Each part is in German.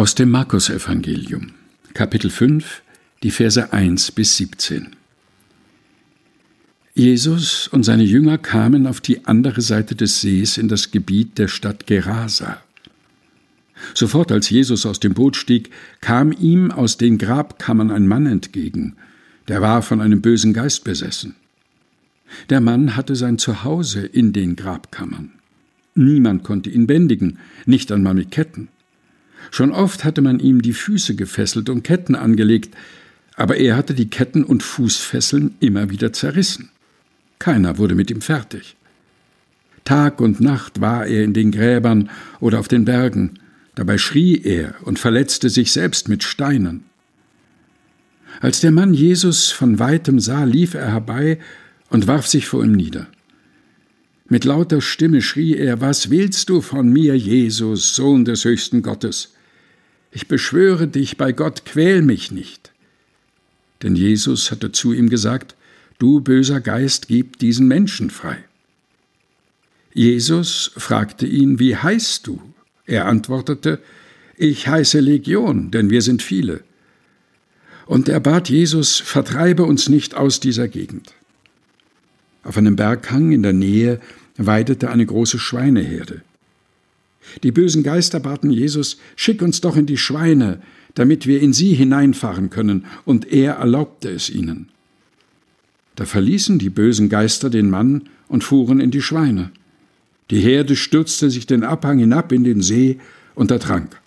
Aus dem Markus-Evangelium, Kapitel 5, die Verse 1 bis 17. Jesus und seine Jünger kamen auf die andere Seite des Sees in das Gebiet der Stadt Gerasa. Sofort als Jesus aus dem Boot stieg, kam ihm aus den Grabkammern ein Mann entgegen, der war von einem bösen Geist besessen. Der Mann hatte sein Zuhause in den Grabkammern. Niemand konnte ihn bändigen, nicht einmal mit Ketten. Schon oft hatte man ihm die Füße gefesselt und Ketten angelegt, aber er hatte die Ketten und Fußfesseln immer wieder zerrissen. Keiner wurde mit ihm fertig. Tag und Nacht war er in den Gräbern oder auf den Bergen, dabei schrie er und verletzte sich selbst mit Steinen. Als der Mann Jesus von weitem sah, lief er herbei und warf sich vor ihm nieder. Mit lauter Stimme schrie er, Was willst du von mir, Jesus, Sohn des höchsten Gottes? Ich beschwöre dich bei Gott, quäl mich nicht. Denn Jesus hatte zu ihm gesagt, Du böser Geist, gib diesen Menschen frei. Jesus fragte ihn, Wie heißt du? Er antwortete, Ich heiße Legion, denn wir sind viele. Und er bat Jesus, vertreibe uns nicht aus dieser Gegend. Auf einem Berghang in der Nähe weidete eine große Schweineherde. Die bösen Geister baten Jesus, schick uns doch in die Schweine, damit wir in sie hineinfahren können, und er erlaubte es ihnen. Da verließen die bösen Geister den Mann und fuhren in die Schweine. Die Herde stürzte sich den Abhang hinab in den See und ertrank.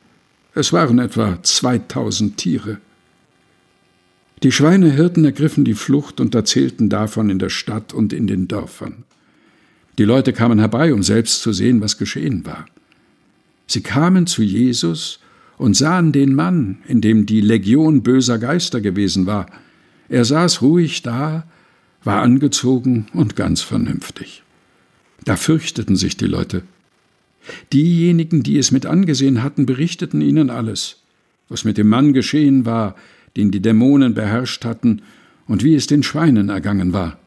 Es waren etwa zweitausend Tiere. Die Schweinehirten ergriffen die Flucht und erzählten davon in der Stadt und in den Dörfern. Die Leute kamen herbei, um selbst zu sehen, was geschehen war. Sie kamen zu Jesus und sahen den Mann, in dem die Legion böser Geister gewesen war. Er saß ruhig da, war angezogen und ganz vernünftig. Da fürchteten sich die Leute. Diejenigen, die es mit angesehen hatten, berichteten ihnen alles, was mit dem Mann geschehen war, den die Dämonen beherrscht hatten, und wie es den Schweinen ergangen war.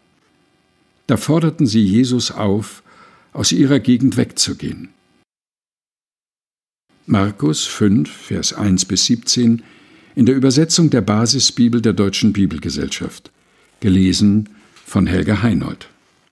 Da forderten sie Jesus auf, aus ihrer Gegend wegzugehen. Markus 5, Vers 1 bis 17 in der Übersetzung der Basisbibel der Deutschen Bibelgesellschaft. Gelesen von Helga Heinold.